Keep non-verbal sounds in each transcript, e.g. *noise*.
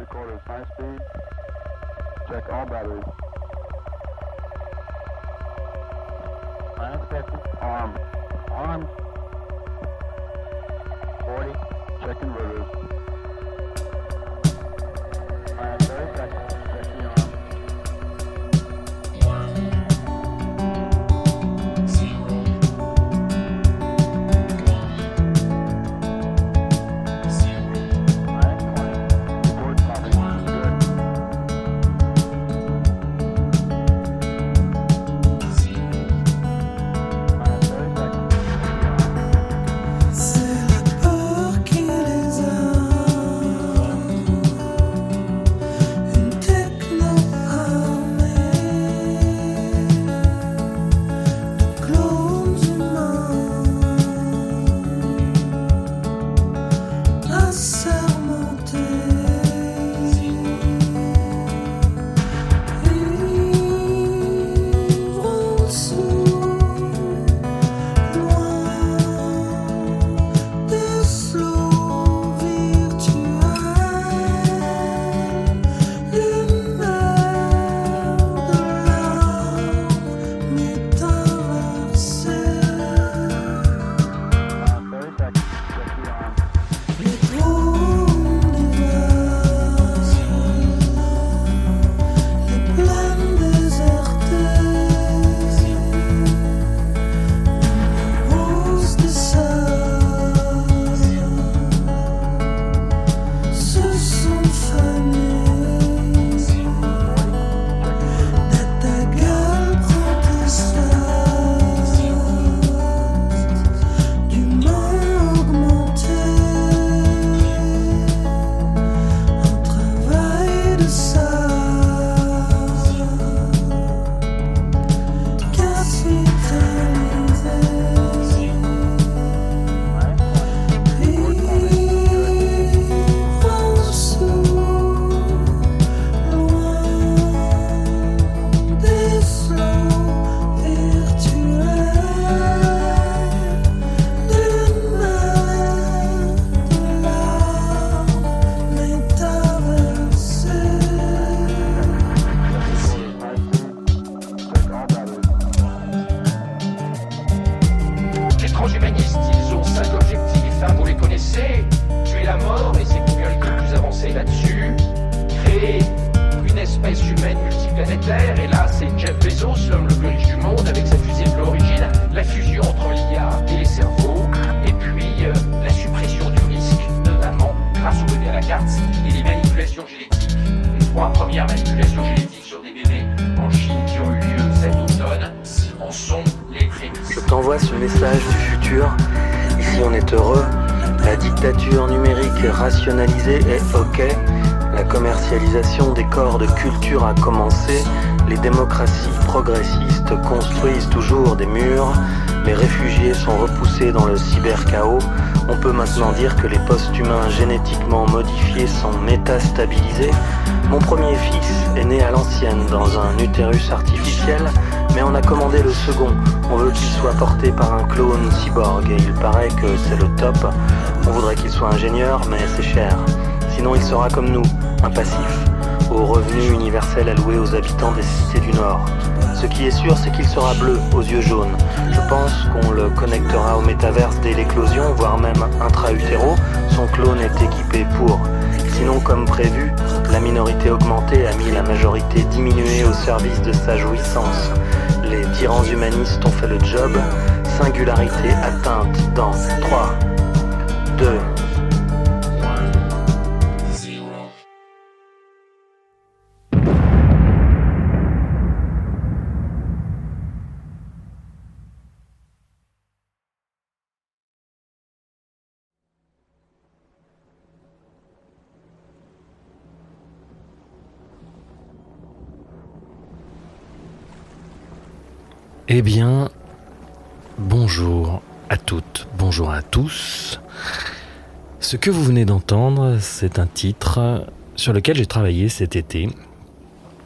recorders high speed. Check all batteries. Minus 50. Arm. Arm. 40. Check inverters. Minus 30 seconds. Démocraties progressistes construisent toujours des murs. Les réfugiés sont repoussés dans le cyberchaos. On peut maintenant dire que les post-humains génétiquement modifiés sont métastabilisés. Mon premier fils est né à l'ancienne dans un utérus artificiel, mais on a commandé le second. On veut qu'il soit porté par un clone cyborg et il paraît que c'est le top. On voudrait qu'il soit ingénieur, mais c'est cher. Sinon, il sera comme nous, un passif, au revenu universel alloué aux habitants des cités du Nord. Ce qui est sûr, c'est qu'il sera bleu, aux yeux jaunes. Je pense qu'on le connectera au métaverse dès l'éclosion, voire même intra-utéro. Son clone est équipé pour. Sinon, comme prévu, la minorité augmentée a mis la majorité diminuée au service de sa jouissance. Les tyrans humanistes ont fait le job. Singularité atteinte dans 3, 2, Eh bien, bonjour à toutes, bonjour à tous. Ce que vous venez d'entendre, c'est un titre sur lequel j'ai travaillé cet été.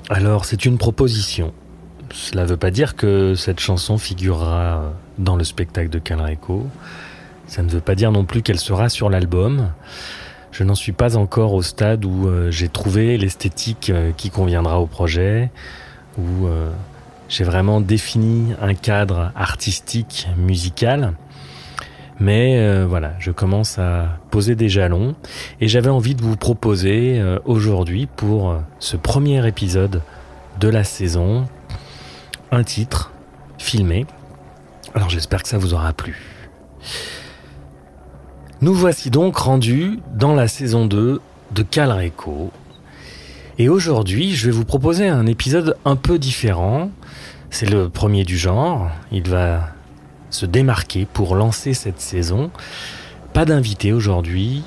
Alors, c'est une proposition. Cela ne veut pas dire que cette chanson figurera dans le spectacle de Calreco. Ça ne veut pas dire non plus qu'elle sera sur l'album. Je n'en suis pas encore au stade où euh, j'ai trouvé l'esthétique euh, qui conviendra au projet, euh, j'ai vraiment défini un cadre artistique, musical. Mais euh, voilà, je commence à poser des jalons et j'avais envie de vous proposer euh, aujourd'hui pour euh, ce premier épisode de la saison un titre filmé. Alors j'espère que ça vous aura plu. Nous voici donc rendus dans la saison 2 de Calreco. Et aujourd'hui, je vais vous proposer un épisode un peu différent. C'est le premier du genre. Il va se démarquer pour lancer cette saison. Pas d'invité aujourd'hui,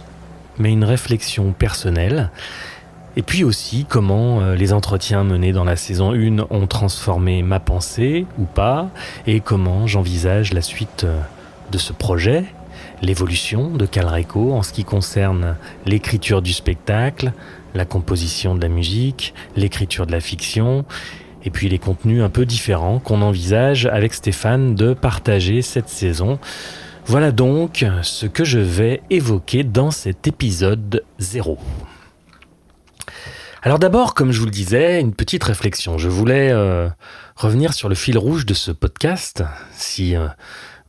mais une réflexion personnelle. Et puis aussi comment euh, les entretiens menés dans la saison 1 ont transformé ma pensée ou pas, et comment j'envisage la suite euh, de ce projet, l'évolution de Calreco en ce qui concerne l'écriture du spectacle, la composition de la musique, l'écriture de la fiction, et puis les contenus un peu différents qu'on envisage avec Stéphane de partager cette saison. Voilà donc ce que je vais évoquer dans cet épisode 0. Alors d'abord, comme je vous le disais, une petite réflexion. Je voulais euh, revenir sur le fil rouge de ce podcast. Si euh,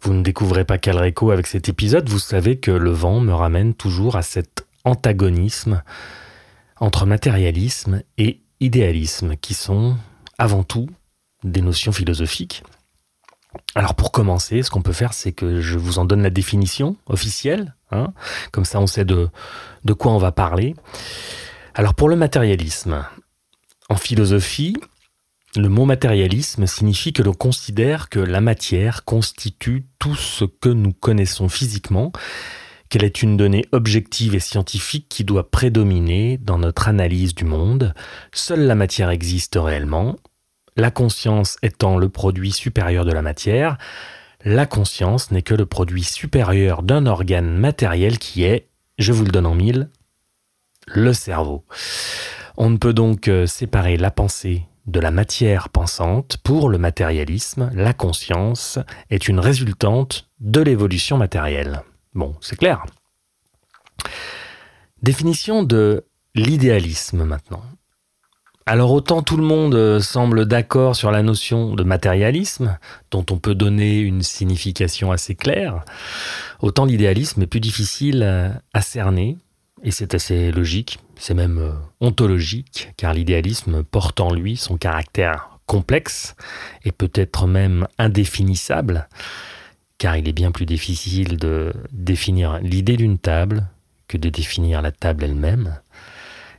vous ne découvrez pas Calreco avec cet épisode, vous savez que le vent me ramène toujours à cet antagonisme entre matérialisme et idéalisme, qui sont avant tout des notions philosophiques. Alors pour commencer, ce qu'on peut faire, c'est que je vous en donne la définition officielle, hein, comme ça on sait de, de quoi on va parler. Alors pour le matérialisme, en philosophie, le mot matérialisme signifie que l'on considère que la matière constitue tout ce que nous connaissons physiquement, qu'elle est une donnée objective et scientifique qui doit prédominer dans notre analyse du monde. Seule la matière existe réellement, la conscience étant le produit supérieur de la matière, la conscience n'est que le produit supérieur d'un organe matériel qui est, je vous le donne en mille, le cerveau. On ne peut donc euh, séparer la pensée de la matière pensante. Pour le matérialisme, la conscience est une résultante de l'évolution matérielle. Bon, c'est clair. Définition de l'idéalisme maintenant. Alors autant tout le monde euh, semble d'accord sur la notion de matérialisme, dont on peut donner une signification assez claire, autant l'idéalisme est plus difficile à cerner, et c'est assez logique, c'est même euh, ontologique, car l'idéalisme porte en lui son caractère complexe et peut-être même indéfinissable, car il est bien plus difficile de définir l'idée d'une table que de définir la table elle-même.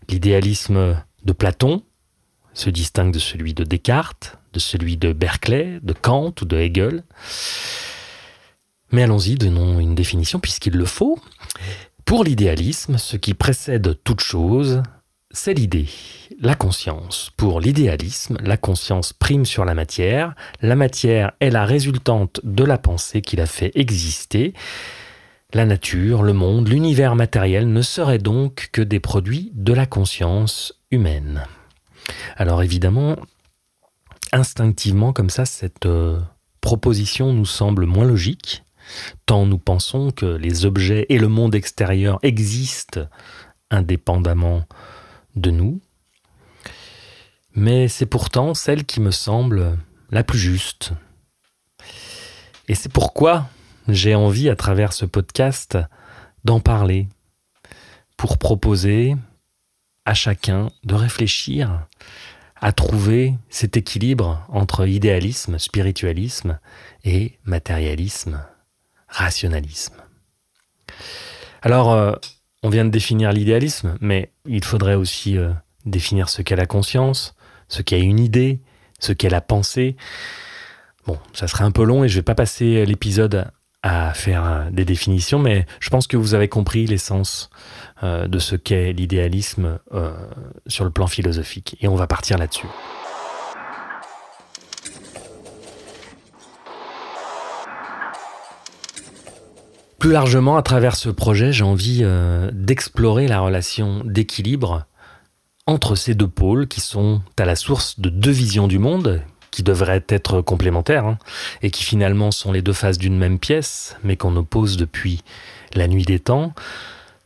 L'idéalisme de Platon se distingue de celui de Descartes, de celui de Berkeley, de Kant ou de Hegel. Mais allons-y, donnons une définition puisqu'il le faut. Pour l'idéalisme, ce qui précède toute chose, c'est l'idée, la conscience. Pour l'idéalisme, la conscience prime sur la matière. La matière est la résultante de la pensée qui la fait exister. La nature, le monde, l'univers matériel ne seraient donc que des produits de la conscience humaine. Alors évidemment, instinctivement comme ça, cette euh, proposition nous semble moins logique, tant nous pensons que les objets et le monde extérieur existent indépendamment de nous. Mais c'est pourtant celle qui me semble la plus juste. Et c'est pourquoi j'ai envie, à travers ce podcast, d'en parler, pour proposer à chacun de réfléchir à trouver cet équilibre entre idéalisme, spiritualisme et matérialisme, rationalisme. Alors, euh, on vient de définir l'idéalisme, mais il faudrait aussi euh, définir ce qu'est la conscience, ce qu'est une idée, ce qu'est la pensée. Bon, ça serait un peu long et je vais pas passer l'épisode à faire des définitions, mais je pense que vous avez compris l'essence euh, de ce qu'est l'idéalisme euh, sur le plan philosophique. Et on va partir là-dessus. Plus largement, à travers ce projet, j'ai envie euh, d'explorer la relation d'équilibre entre ces deux pôles qui sont à la source de deux visions du monde qui devraient être complémentaires hein, et qui finalement sont les deux faces d'une même pièce, mais qu'on oppose depuis la nuit des temps.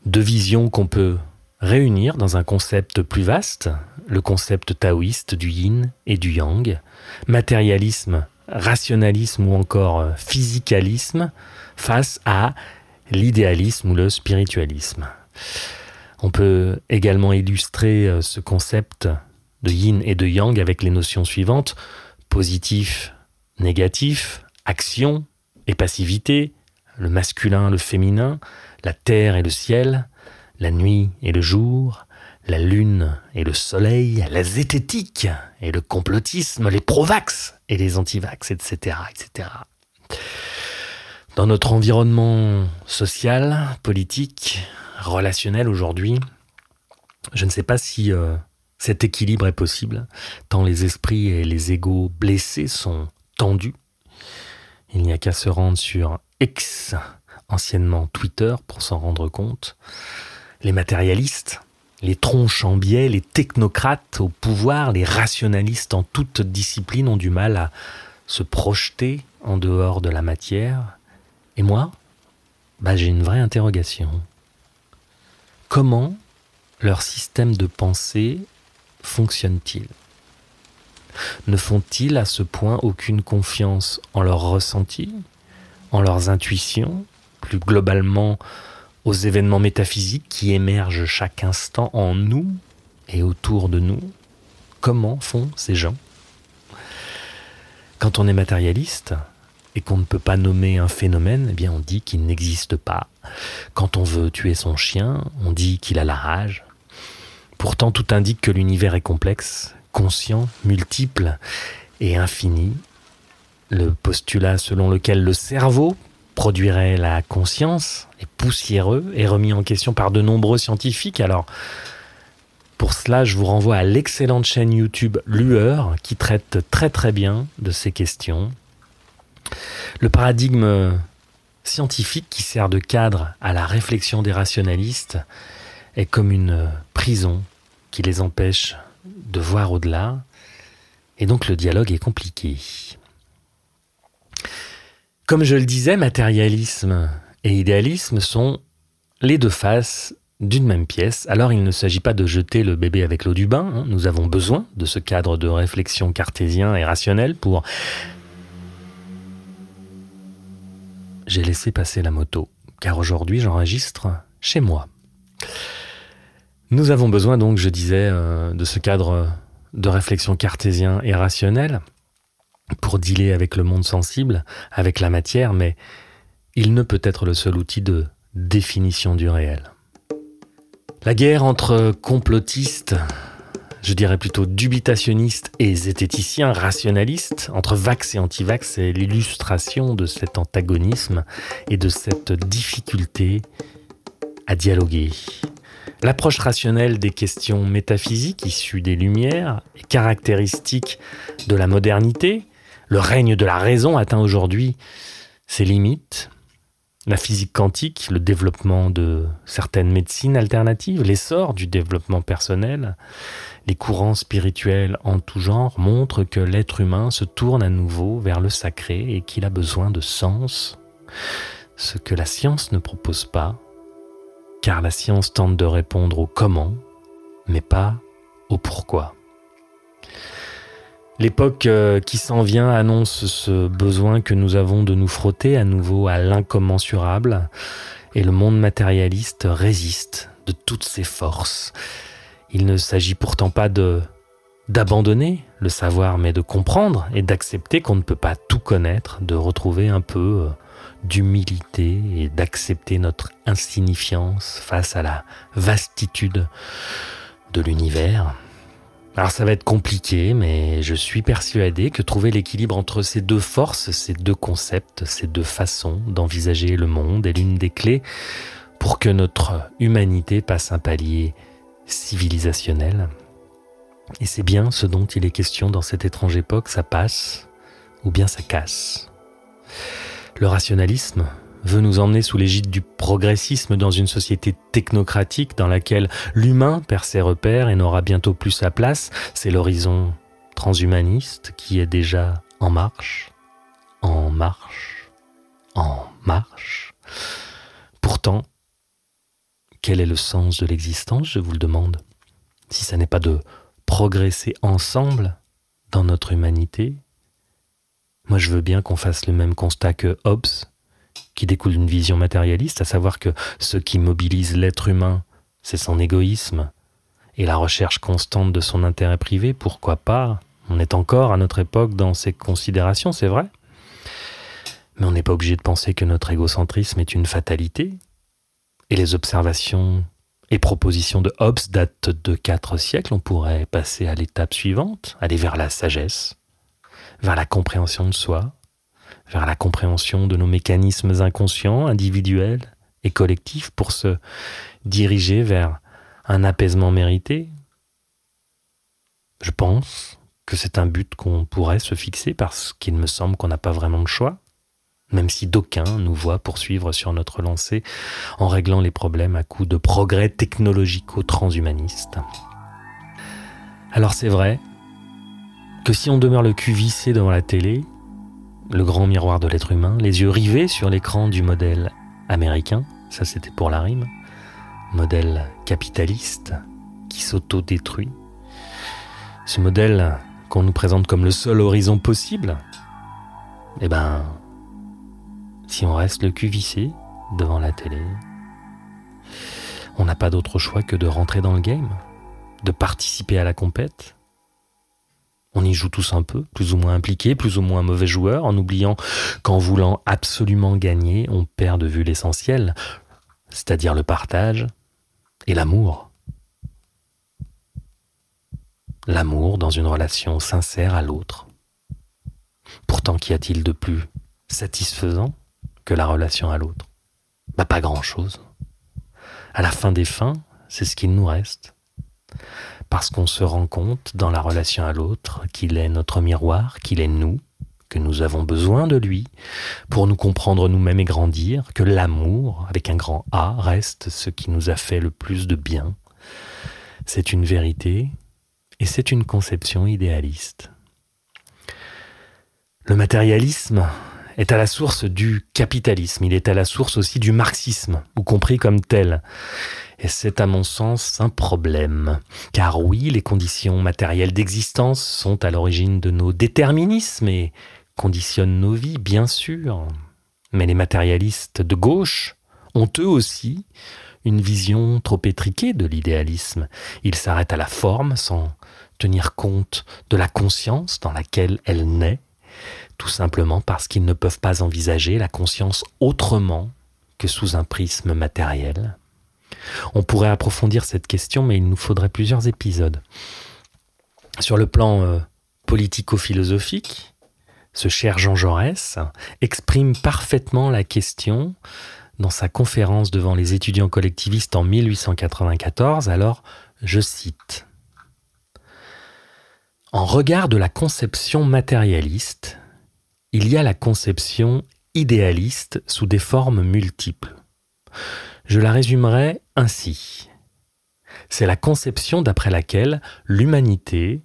Deux visions qu'on peut réunir dans un concept plus vaste, le concept taoïste du yin et du yang, matérialisme, rationalisme ou encore euh, physicalisme face à l'idéalisme ou le spiritualisme. On peut également illustrer euh, ce concept de yin et de yang avec les notions suivantes positif, négatif, action et passivité, le masculin, le féminin, la terre et le ciel, la nuit et le jour, la lune et le soleil, la zététique et le complotisme, les provax et les antivax, etc., etc. Dans notre environnement social, politique, relationnel aujourd'hui, je ne sais pas si euh, cet équilibre est possible, tant les esprits et les égaux blessés sont tendus. Il n'y a qu'à se rendre sur X, anciennement Twitter, pour s'en rendre compte. Les matérialistes, les tronches en biais, les technocrates au pouvoir, les rationalistes en toute discipline ont du mal à se projeter en dehors de la matière. Et moi, bah, j'ai une vraie interrogation. Comment leur système de pensée fonctionne-t-il Ne font-ils à ce point aucune confiance en leurs ressentis, en leurs intuitions, plus globalement aux événements métaphysiques qui émergent chaque instant en nous et autour de nous? Comment font ces gens? Quand on est matérialiste et qu'on ne peut pas nommer un phénomène, eh bien on dit qu'il n'existe pas. Quand on veut tuer son chien, on dit qu'il a la rage. Pourtant, tout indique que l'univers est complexe, conscient, multiple et infini. Le postulat selon lequel le cerveau produirait la conscience est poussiéreux et remis en question par de nombreux scientifiques. Alors, pour cela, je vous renvoie à l'excellente chaîne YouTube Lueur qui traite très très bien de ces questions. Le paradigme scientifique qui sert de cadre à la réflexion des rationalistes est comme une prison qui les empêche de voir au-delà, et donc le dialogue est compliqué. Comme je le disais, matérialisme et idéalisme sont les deux faces d'une même pièce. Alors il ne s'agit pas de jeter le bébé avec l'eau du bain, hein. nous avons besoin de ce cadre de réflexion cartésien et rationnel pour... J'ai laissé passer la moto, car aujourd'hui j'enregistre chez moi. Nous avons besoin donc, je disais, euh, de ce cadre de réflexion cartésien et rationnel pour dealer avec le monde sensible, avec la matière, mais il ne peut être le seul outil de définition du réel. La guerre entre complotistes, je dirais plutôt dubitationnistes et zététiciens rationalistes, entre vax et antivax, est l'illustration de cet antagonisme et de cette difficulté à dialoguer. L'approche rationnelle des questions métaphysiques issues des Lumières est caractéristique de la modernité. Le règne de la raison atteint aujourd'hui ses limites. La physique quantique, le développement de certaines médecines alternatives, l'essor du développement personnel, les courants spirituels en tout genre montrent que l'être humain se tourne à nouveau vers le sacré et qu'il a besoin de sens, ce que la science ne propose pas, car la science tente de répondre au comment, mais pas au pourquoi. L'époque euh, qui s'en vient annonce ce besoin que nous avons de nous frotter à nouveau à l'incommensurable, et le monde matérialiste résiste de toutes ses forces. Il ne s'agit pourtant pas de d'abandonner le savoir, mais de comprendre et d'accepter qu'on ne peut pas tout connaître, de retrouver un peu euh, d'humilité et d'accepter notre insignifiance face à la vastitude de l'univers. Alors ça va être compliqué, mais je suis persuadé que trouver l'équilibre entre ces deux forces, ces deux concepts, ces deux façons d'envisager le monde est l'une des clés pour que notre humanité passe un palier civilisationnel. Et c'est bien ce dont il est question dans cette étrange époque, ça passe ou bien ça casse. Le rationalisme veut nous emmener sous l'égide du progressisme dans une société technocratique dans laquelle l'humain perd ses repères et n'aura bientôt plus sa place. C'est l'horizon transhumaniste qui est déjà en marche, en marche, en marche. Pourtant, quel est le sens de l'existence, je vous le demande? Si ça n'est pas de progresser ensemble dans notre humanité Moi, je veux bien qu'on fasse le même constat que Hobbes, qui découle d'une vision matérialiste, à savoir que ce qui mobilise l'être humain, c'est son égoïsme et la recherche constante de son intérêt privé, pourquoi pas? On est encore à notre époque dans ces considérations, c'est vrai mais on n'est pas obligé de penser que notre égocentrisme est une fatalité. Et les observations et propositions de Hobbes datent de quatre siècles. On pourrait passer à l'étape suivante, aller vers la sagesse, vers la compréhension de soi, vers la compréhension de nos mécanismes inconscients, individuels et collectifs pour se diriger vers un apaisement mérité. Je pense que c'est un but qu'on pourrait se fixer parce qu'il me semble qu'on n'a pas vraiment de choix même si d'aucuns nous voient poursuivre sur notre lancée en réglant les problèmes à coups de progrès technologico-transhumanistes. Alors c'est vrai que si on demeure le cul vissé devant la télé, le grand miroir de l'être humain, les yeux rivés sur l'écran du modèle américain, ça c'était pour la rime, modèle capitaliste qui s'auto-détruit, ce modèle qu'on nous présente comme le seul horizon possible, eh ben, si on reste le cul vissé devant la télé, on n'a pas d'autre choix que de rentrer dans le game, de participer à la compète. On y joue tous un peu, plus ou moins impliqués, plus ou moins mauvais joueurs, en oubliant qu'en voulant absolument gagner, on perd de vue l'essentiel, c'est-à-dire le partage et l'amour. L'amour dans une relation sincère à l'autre. Pourtant, qu'y a-t-il de plus satisfaisant que la relation à l'autre? Bah pas grand-chose. À la fin des fins, c'est ce qu'il nous reste. Parce qu'on se rend compte dans la relation à l'autre qu'il est notre miroir, qu'il est nous, que nous avons besoin de lui pour nous comprendre nous-mêmes et grandir, que l'amour, avec un grand A, reste ce qui nous a fait le plus de bien. C'est une vérité et c'est une conception idéaliste. Le matérialisme, est à la source du capitalisme, il est à la source aussi du marxisme, ou compris comme tel. Et c'est à mon sens un problème. Car oui, les conditions matérielles d'existence sont à l'origine de nos déterminismes et conditionnent nos vies, bien sûr. Mais les matérialistes de gauche ont eux aussi une vision trop étriquée de l'idéalisme. Ils s'arrêtent à la forme sans tenir compte de la conscience dans laquelle elle naît tout simplement parce qu'ils ne peuvent pas envisager la conscience autrement que sous un prisme matériel. On pourrait approfondir cette question, mais il nous faudrait plusieurs épisodes. Sur le plan euh, politico-philosophique, ce cher Jean Jaurès exprime parfaitement la question dans sa conférence devant les étudiants collectivistes en 1894, alors je cite En regard de la conception matérialiste, il y a la conception idéaliste sous des formes multiples. Je la résumerai ainsi. C'est la conception d'après laquelle l'humanité,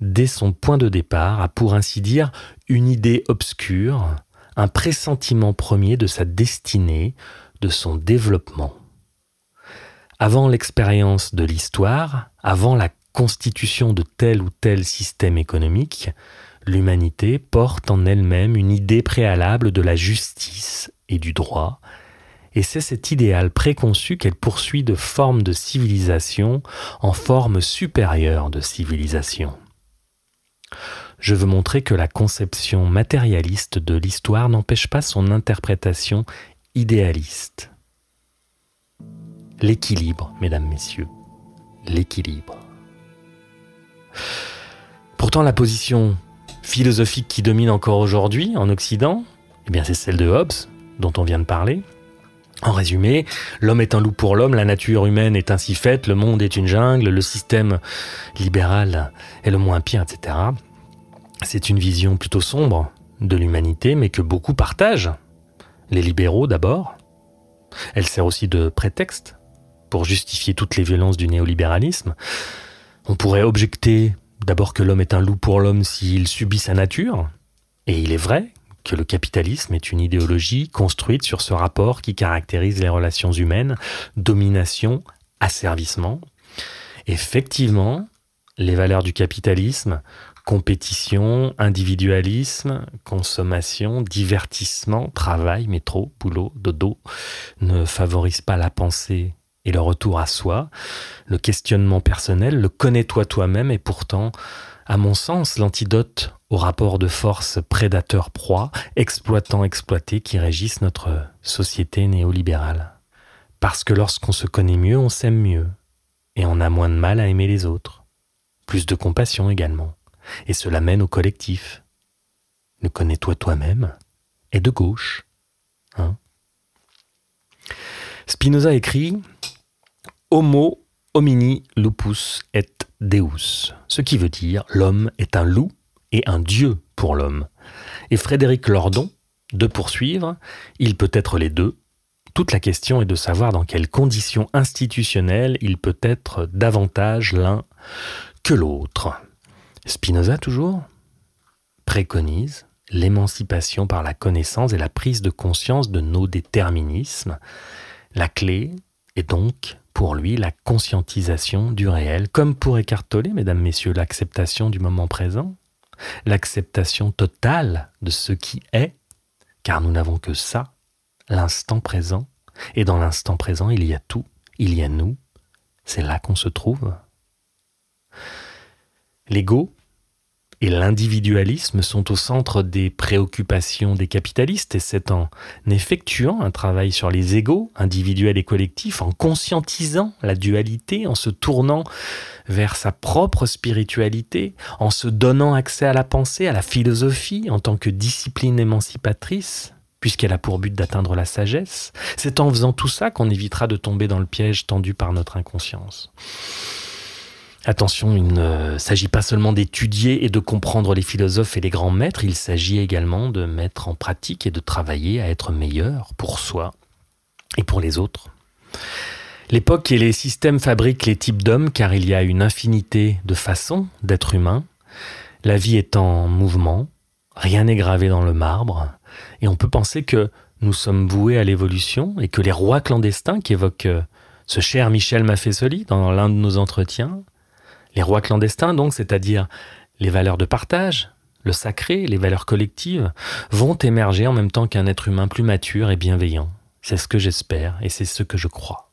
dès son point de départ, a pour ainsi dire une idée obscure, un pressentiment premier de sa destinée, de son développement. Avant l'expérience de l'histoire, avant la constitution de tel ou tel système économique, l'humanité porte en elle-même une idée préalable de la justice et du droit, et c'est cet idéal préconçu qu'elle poursuit de forme de civilisation en forme supérieure de civilisation. Je veux montrer que la conception matérialiste de l'histoire n'empêche pas son interprétation idéaliste. L'équilibre, mesdames, messieurs, l'équilibre. Pourtant, la position philosophique qui domine encore aujourd'hui en Occident, eh c'est celle de Hobbes, dont on vient de parler. En résumé, l'homme est un loup pour l'homme, la nature humaine est ainsi faite, le monde est une jungle, le système libéral est le moins pire, etc. C'est une vision plutôt sombre de l'humanité, mais que beaucoup partagent. Les libéraux d'abord. Elle sert aussi de prétexte pour justifier toutes les violences du néolibéralisme. On pourrait objecter D'abord que l'homme est un loup pour l'homme s'il subit sa nature, et il est vrai que le capitalisme est une idéologie construite sur ce rapport qui caractérise les relations humaines, domination, asservissement. Effectivement, les valeurs du capitalisme, compétition, individualisme, consommation, divertissement, travail, métro, boulot, dodo, ne favorisent pas la pensée et le retour à soi, le questionnement personnel, le connais-toi toi-même est pourtant, à mon sens, l'antidote au rapport de force prédateur-proie, exploitant-exploité qui régissent notre société néolibérale. Parce que lorsqu'on se connaît mieux, on s'aime mieux, et on a moins de mal à aimer les autres. Plus de compassion également. Et cela mène au collectif. Ne connais-toi toi-même est de gauche. Hein Spinoza écrit Homo homini lupus et deus, ce qui veut dire l'homme est un loup et un dieu pour l'homme. Et Frédéric Lordon, de poursuivre, il peut être les deux. Toute la question est de savoir dans quelles conditions institutionnelles il peut être davantage l'un que l'autre. Spinoza toujours préconise l'émancipation par la connaissance et la prise de conscience de nos déterminismes. La clé est donc pour lui la conscientisation du réel, comme pour Eckhart Tolle, mesdames, messieurs, l'acceptation du moment présent, l'acceptation totale de ce qui est, car nous n'avons que ça, l'instant présent, et dans l'instant présent, il y a tout, il y a nous, c'est là qu'on se trouve. L'ego et l'individualisme sont au centre des préoccupations des capitalistes et c'est en effectuant un travail sur les égaux individuels et collectifs, en conscientisant la dualité, en se tournant vers sa propre spiritualité, en se donnant accès à la pensée, à la philosophie en tant que discipline émancipatrice, puisqu'elle a pour but d'atteindre la sagesse. C'est en faisant tout ça qu'on évitera de tomber dans le piège tendu par notre inconscience. Attention, il ne s'agit pas seulement d'étudier et de comprendre les philosophes et les grands maîtres, il s'agit également de mettre en pratique et de travailler à être meilleur pour soi et pour les autres. L'époque et les systèmes fabriquent les types d'hommes car il y a une infinité de façons d'être humain. La vie est en mouvement, rien n'est gravé dans le marbre, et on peut penser que nous sommes voués à l'évolution et que les rois clandestins qu'évoque ce cher Michel Maffesoli dans l'un de nos entretiens, les rois clandestins, donc, c'est-à-dire les valeurs de partage, le sacré, les valeurs collectives, vont émerger en même temps qu'un être humain plus mature et bienveillant. C'est ce que j'espère et c'est ce que je crois.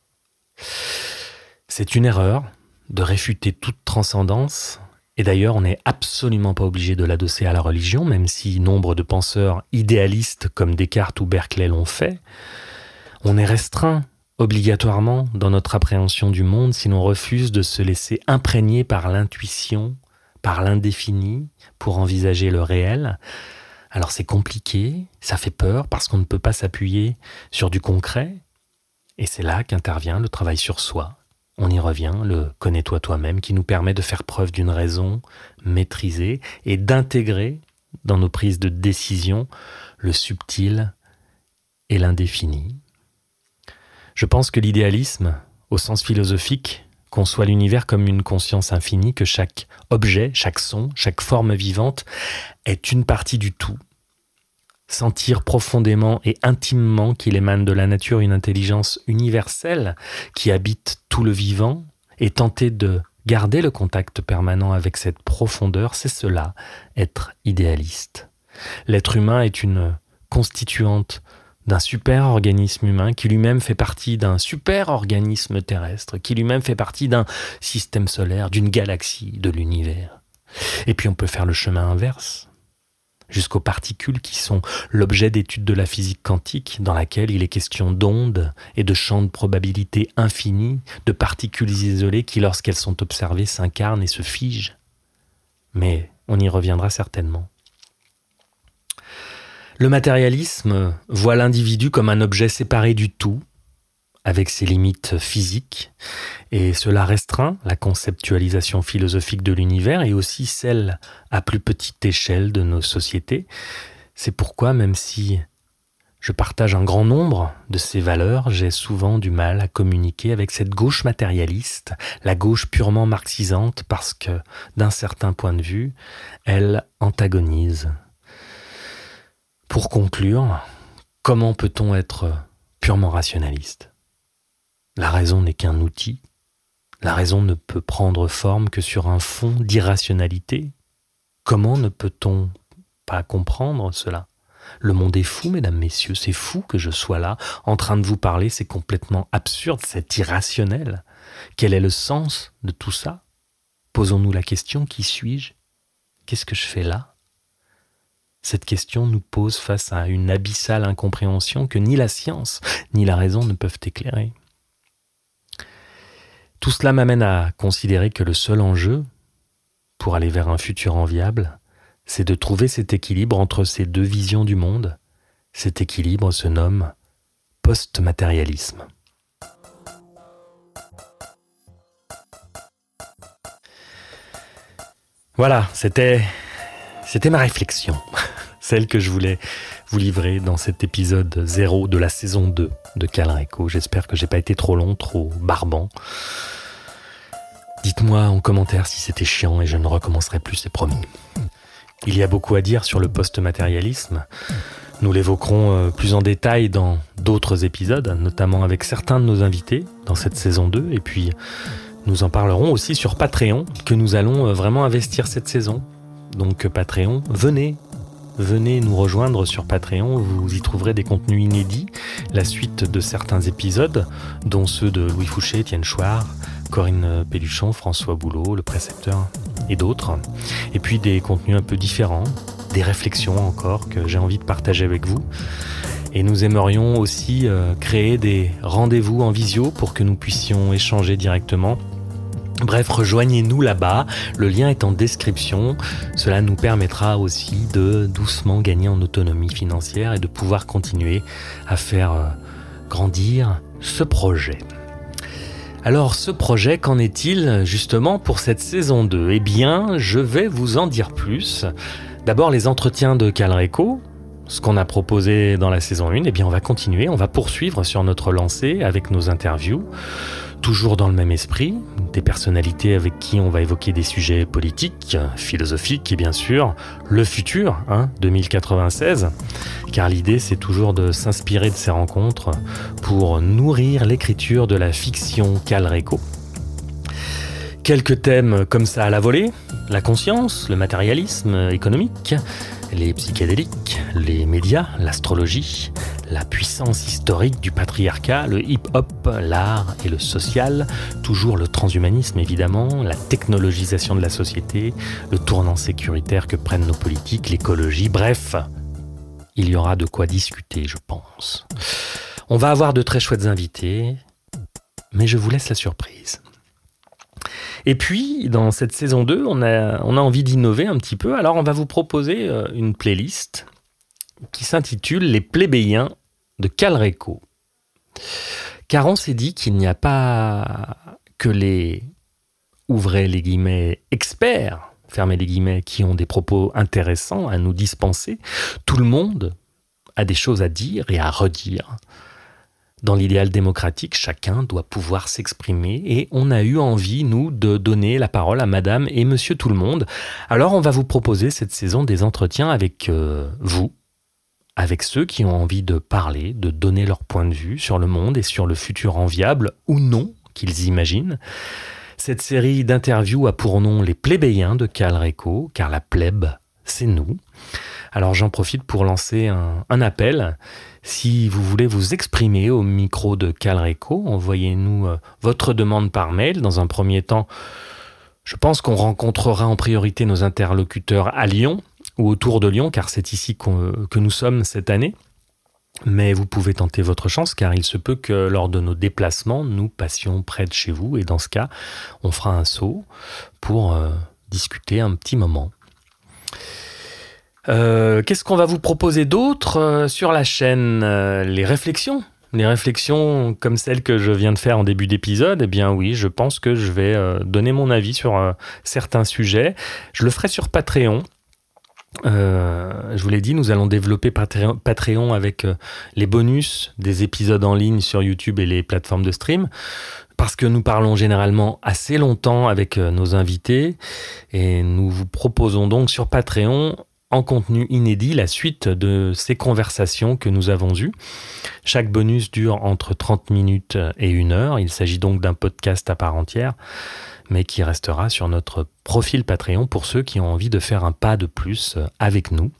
C'est une erreur de réfuter toute transcendance, et d'ailleurs on n'est absolument pas obligé de l'adosser à la religion, même si nombre de penseurs idéalistes comme Descartes ou Berkeley l'ont fait. On est restreint obligatoirement dans notre appréhension du monde si l'on refuse de se laisser imprégner par l'intuition, par l'indéfini, pour envisager le réel. Alors c'est compliqué, ça fait peur parce qu'on ne peut pas s'appuyer sur du concret, et c'est là qu'intervient le travail sur soi. On y revient, le connais-toi toi-même, qui nous permet de faire preuve d'une raison maîtrisée et d'intégrer dans nos prises de décision le subtil et l'indéfini. Je pense que l'idéalisme, au sens philosophique, conçoit l'univers comme une conscience infinie, que chaque objet, chaque son, chaque forme vivante est une partie du tout. Sentir profondément et intimement qu'il émane de la nature une intelligence universelle qui habite tout le vivant et tenter de garder le contact permanent avec cette profondeur, c'est cela, être idéaliste. L'être humain est une constituante d'un super organisme humain qui lui-même fait partie d'un super organisme terrestre, qui lui-même fait partie d'un système solaire, d'une galaxie, de l'univers. Et puis on peut faire le chemin inverse, jusqu'aux particules qui sont l'objet d'études de la physique quantique, dans laquelle il est question d'ondes et de champs de probabilité infinis, de particules isolées qui, lorsqu'elles sont observées, s'incarnent et se figent. Mais on y reviendra certainement. Le matérialisme voit l'individu comme un objet séparé du tout, avec ses limites physiques, et cela restreint la conceptualisation philosophique de l'univers et aussi celle à plus petite échelle de nos sociétés. C'est pourquoi, même si je partage un grand nombre de ces valeurs, j'ai souvent du mal à communiquer avec cette gauche matérialiste, la gauche purement marxisante, parce que, d'un certain point de vue, elle antagonise pour conclure, comment peut-on être purement rationaliste? La raison n'est qu'un outil. La raison ne peut prendre forme que sur un fond d'irrationalité. Comment ne peut-on pas comprendre cela? Le monde est fou, mesdames, messieurs, c'est fou que je sois là en train de vous parler, c'est complètement absurde, c'est irrationnel. Quel est le sens de tout ça? Posons-nous la question, qui suis-je? Qu'est-ce que je fais là? Cette question nous pose face à une abyssale incompréhension que ni la science ni la raison ne peuvent éclairer. Tout cela m'amène à considérer que le seul enjeu, pour aller vers un futur enviable, c'est de trouver cet équilibre entre ces deux visions du monde. Cet équilibre se nomme post-matérialisme. Voilà, c'était c'était ma réflexion, *laughs* celle que je voulais vous livrer dans cet épisode 0 de la saison 2 de Calreco. J'espère que j'ai pas été trop long, trop barbant. Dites-moi en commentaire si c'était chiant et je ne recommencerai plus, c'est promis. Il y a beaucoup à dire sur le post-matérialisme. Nous l'évoquerons euh, plus en détail dans d'autres épisodes, notamment avec certains de nos invités dans cette saison 2. Et puis, nous en parlerons aussi sur Patreon, que nous allons euh, vraiment investir cette saison. Donc Patreon, venez, venez nous rejoindre sur Patreon, vous y trouverez des contenus inédits, la suite de certains épisodes, dont ceux de Louis Fouché, Étienne Chouard, Corinne Pelluchon, François Boulot, le précepteur et d'autres. Et puis des contenus un peu différents, des réflexions encore que j'ai envie de partager avec vous. Et nous aimerions aussi euh, créer des rendez-vous en visio pour que nous puissions échanger directement Bref, rejoignez-nous là-bas, le lien est en description. Cela nous permettra aussi de doucement gagner en autonomie financière et de pouvoir continuer à faire euh, grandir ce projet. Alors ce projet, qu'en est-il justement pour cette saison 2 Eh bien, je vais vous en dire plus. D'abord les entretiens de Calreco, ce qu'on a proposé dans la saison 1, eh bien on va continuer, on va poursuivre sur notre lancée avec nos interviews toujours dans le même esprit, des personnalités avec qui on va évoquer des sujets politiques, philosophiques et bien sûr le futur, hein, 2096, car l'idée c'est toujours de s'inspirer de ces rencontres pour nourrir l'écriture de la fiction Calreco. Quelques thèmes comme ça à la volée, la conscience, le matérialisme économique, les psychédéliques, les médias, l'astrologie, la puissance historique du patriarcat, le hip-hop, l'art et le social, toujours le transhumanisme évidemment, la technologisation de la société, le tournant sécuritaire que prennent nos politiques, l'écologie, bref, il y aura de quoi discuter, je pense. On va avoir de très chouettes invités, mais je vous laisse la surprise. Et puis, dans cette saison 2, on a, on a envie d'innover un petit peu. Alors, on va vous proposer euh, une playlist qui s'intitule Les plébéiens de Calreco. Car on s'est dit qu'il n'y a pas que les, ouvrez les guillemets, experts, fermez les guillemets, qui ont des propos intéressants à nous dispenser. Tout le monde a des choses à dire et à redire. Dans l'idéal démocratique, chacun doit pouvoir s'exprimer et on a eu envie, nous, de donner la parole à Madame et Monsieur tout le monde. Alors on va vous proposer cette saison des entretiens avec euh, vous, avec ceux qui ont envie de parler, de donner leur point de vue sur le monde et sur le futur enviable ou non qu'ils imaginent. Cette série d'interviews a pour nom Les plébéiens de Calreco, car la plèbe, c'est nous. Alors j'en profite pour lancer un, appel. Si vous voulez vous exprimer au micro de Calreco, envoyez-nous euh, votre demande par mail. Dans un premier temps, je pense qu'on rencontrera en priorité nos interlocuteurs à Lyon ou autour de Lyon, car c'est ici que nous sommes cette année. Mais vous pouvez tenter votre chance, car il se peut que lors de nos déplacements, nous passions près de chez vous, et dans ce cas, on fera un saut pour euh, discuter un petit moment. Euh, Qu'est-ce qu'on va vous proposer d'autre euh, sur la chaîne Les réflexions? Les réflexions comme celles que je viens de faire en début d'épisode, eh bien oui, je pense que je vais donner mon avis sur certains sujets. Je le ferai sur Patreon. Euh, je vous l'ai dit, nous allons développer Patreon, avec euh, les bonus des épisodes en ligne sur YouTube et les plateformes de stream. Parce que nous parlons généralement assez longtemps avec euh, nos invités et nous vous proposons donc sur Patreon en contenu inédit la suite de ces conversations que nous avons eues. Chaque bonus dure entre 30 minutes et une heure. Il s'agit donc d'un podcast à part entière, mais qui restera sur notre profil Patreon pour ceux qui ont envie de faire un pas de plus avec nous.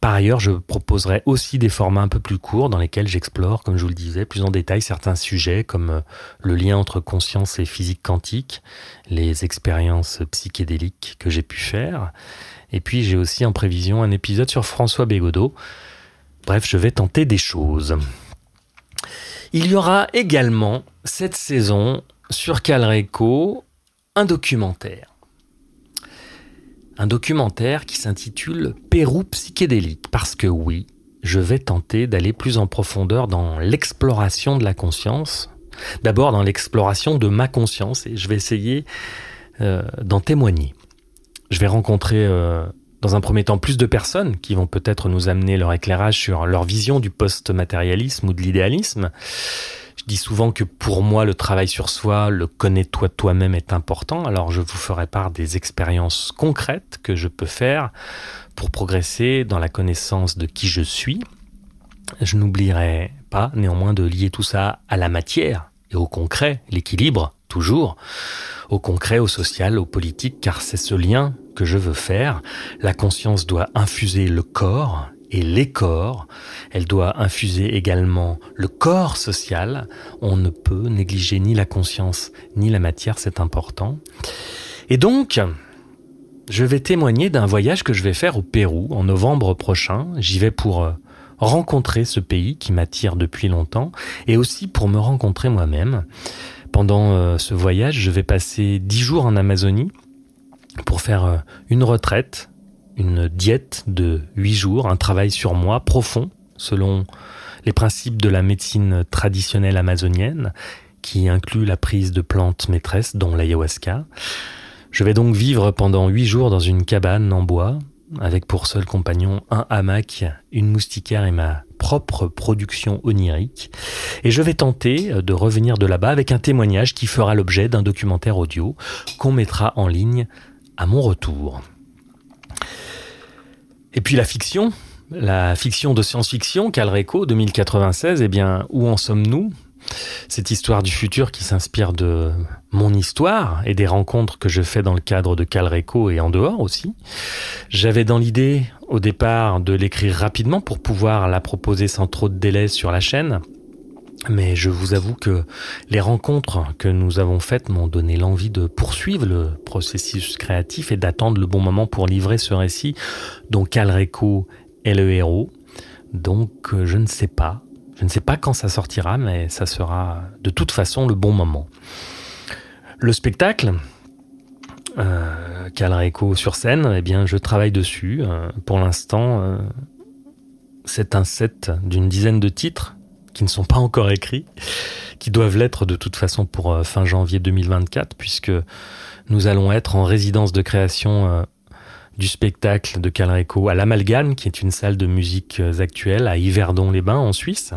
Par ailleurs, je proposerai aussi des formats un peu plus courts dans lesquels j'explore, comme je vous le disais, plus en détail certains sujets comme euh, le lien entre conscience et physique quantique, les expériences psychédéliques que j'ai pu faire. Et puis j'ai aussi en prévision un épisode sur François Bégodeau. Bref, je vais tenter des choses. Il y aura également cette saison sur Calreco un documentaire un documentaire qui s'intitule Pérou psychédélique. Parce que oui, je vais tenter d'aller plus en profondeur dans l'exploration de la conscience. D'abord dans l'exploration de ma conscience et je vais essayer euh, d'en témoigner. Je vais rencontrer euh, dans un premier temps plus de personnes qui vont peut-être nous amener leur éclairage sur leur vision du post-matérialisme ou de l'idéalisme. Dis souvent que pour moi, le travail sur soi, le connais-toi toi-même est important. Alors je vous ferai part des expériences concrètes que je peux faire pour progresser dans la connaissance de qui je suis. Je n'oublierai pas néanmoins de lier tout ça à la matière et au concret, l'équilibre, toujours, au concret, au social, au politique, car c'est ce lien que je veux faire. La conscience doit infuser le corps et les corps. Elle doit infuser également le corps social. On ne peut négliger ni la conscience ni la matière, c'est important. Et donc, je vais témoigner d'un voyage que je vais faire au Pérou en novembre prochain. J'y vais pour euh, rencontrer ce pays qui m'attire depuis longtemps et aussi pour me rencontrer moi-même. Pendant euh, ce voyage, je vais passer dix jours en Amazonie pour faire euh, une retraite une diète de huit jours, un travail sur moi profond, selon les principes de la médecine traditionnelle amazonienne, qui inclut la prise de plantes maîtresses, dont l'ayahuasca. Je vais donc vivre pendant huit jours dans une cabane en bois, avec pour seul compagnon un hamac, une moustiquaire et ma propre production onirique. Et je vais tenter de revenir de là-bas avec un témoignage qui fera l'objet d'un documentaire audio qu'on mettra en ligne à mon retour. Et puis la fiction, la fiction de science-fiction, Calreco 2096, eh bien, où en sommes-nous? Cette histoire du futur qui s'inspire de mon histoire et des rencontres que je fais dans le cadre de Calreco et en dehors aussi. J'avais dans l'idée au départ de l'écrire rapidement pour pouvoir la proposer sans trop de délai sur la chaîne. Mais je vous avoue que les rencontres que nous avons faites m'ont donné l'envie de poursuivre le processus créatif et d'attendre le bon moment pour livrer ce récit dont Calreco est le héros. Donc euh, je ne sais pas. Je ne sais pas quand ça sortira, mais ça sera de toute façon le bon moment. Le spectacle, euh, Calreco sur scène, eh bien je travaille dessus. Euh, pour l'instant, euh, c'est un set d'une dizaine de titres qui ne sont pas encore écrits, qui doivent l'être de toute façon pour euh, fin janvier 2024, puisque nous allons être en résidence de création euh, du spectacle de Calreco à l'Amalgame, qui est une salle de musique euh, actuelle à Yverdon-les-Bains en Suisse.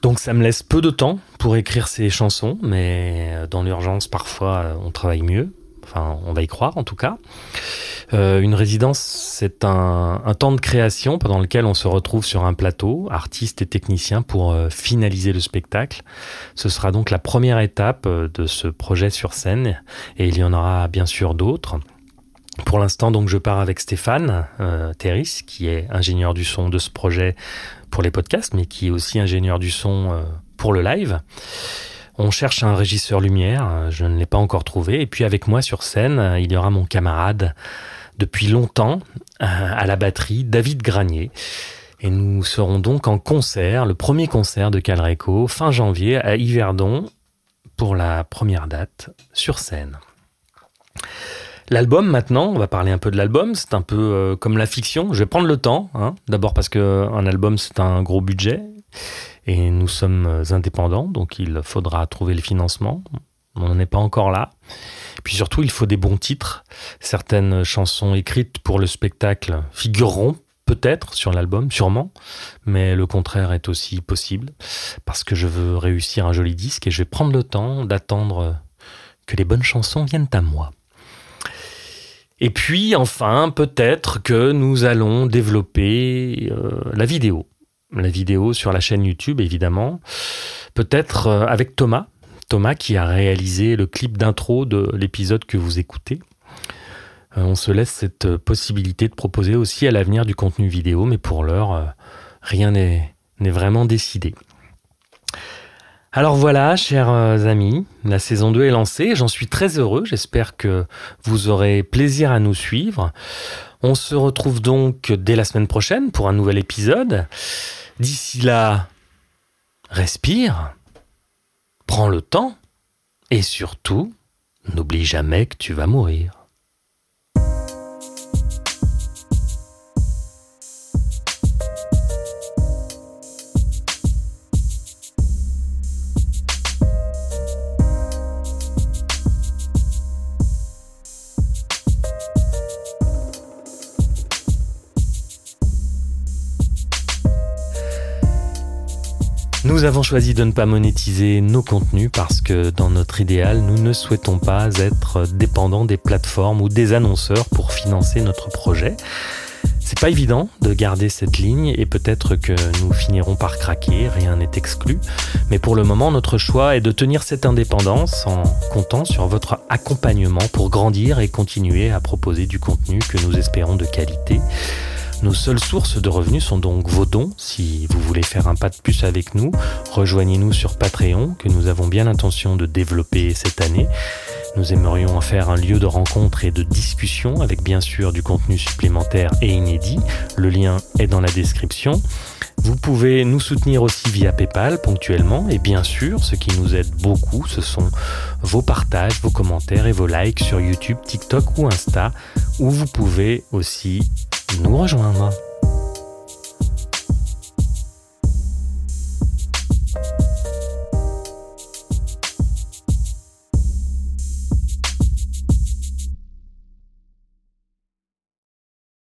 Donc ça me laisse peu de temps pour écrire ces chansons, mais dans l'urgence parfois on travaille mieux. Enfin, on va y croire en tout cas. Euh, une résidence, c'est un, temps de création pendant lequel on se retrouve sur un plateau, artistes et techniciens, pour euh, finaliser le spectacle. Ce sera donc la première étape euh, de ce projet sur scène, et il y en aura bien sûr d'autres. Pour l'instant, donc, je pars avec Stéphane euh, qui est ingénieur du son de ce projet pour les podcasts, mais qui est aussi ingénieur du son pour le live. On cherche un régisseur lumière, euh, je ne l'ai pas encore trouvé. Et puis avec moi sur scène, euh, il y aura mon camarade depuis longtemps euh, à la batterie, David Granier. Et nous serons donc en concert, le premier concert de Calreco, fin janvier à Yverdon, pour la première date sur scène. L'album maintenant, on va parler un peu de l'album, c'est un peu comme la fiction, je vais prendre le temps, hein. d'abord parce que un album c'est un gros budget, et nous sommes euh, indépendants, donc il faudra trouver le financement. On n'en est pas encore là. Puis surtout, il faut des bons titres. Certaines chansons écrites pour le spectacle figureront peut-être sur l'album, sûrement, mais le contraire est aussi possible, parce que je veux réussir un joli disque et je vais prendre le temps d'attendre que les bonnes chansons viennent à moi. Et puis enfin, peut-être que nous allons développer euh, la vidéo. La vidéo sur la chaîne YouTube, évidemment. Peut-être euh, avec Thomas. Thomas qui a réalisé le clip d'intro de l'épisode que vous écoutez. Euh, on se laisse cette possibilité de proposer aussi à l'avenir du contenu vidéo, mais pour l'heure, euh, rien n'est vraiment décidé. Alors voilà, chers euh, amis, la saison 2 est lancée, j'en suis très heureux, j'espère que vous aurez plaisir à nous suivre. On se retrouve donc dès la semaine prochaine pour un nouvel épisode. D'ici là, respire, prends le temps et surtout, n'oublie jamais que tu vas mourir. Nous avons choisi de ne pas monétiser nos contenus parce que dans notre idéal, nous ne souhaitons pas être dépendants des plateformes ou des annonceurs pour financer notre projet. C'est pas évident de garder cette ligne et peut-être que nous finirons par craquer, rien n'est exclu. Mais pour le moment, notre choix est de tenir cette indépendance en comptant sur votre accompagnement pour grandir et continuer à proposer du contenu que nous espérons de qualité. Nos seules sources de revenus sont donc vos dons. Si vous voulez faire un pas de plus avec nous, rejoignez-nous sur Patreon, que nous avons bien l'intention de développer cette année. Nous aimerions en faire un lieu de rencontre et de discussion avec bien sûr du contenu supplémentaire et inédit. Le lien est dans la description. Vous pouvez nous soutenir aussi via PayPal ponctuellement et bien sûr, ce qui nous aide beaucoup, ce sont vos partages, vos commentaires et vos likes sur YouTube, TikTok ou Insta, où vous pouvez aussi nous rejoindre.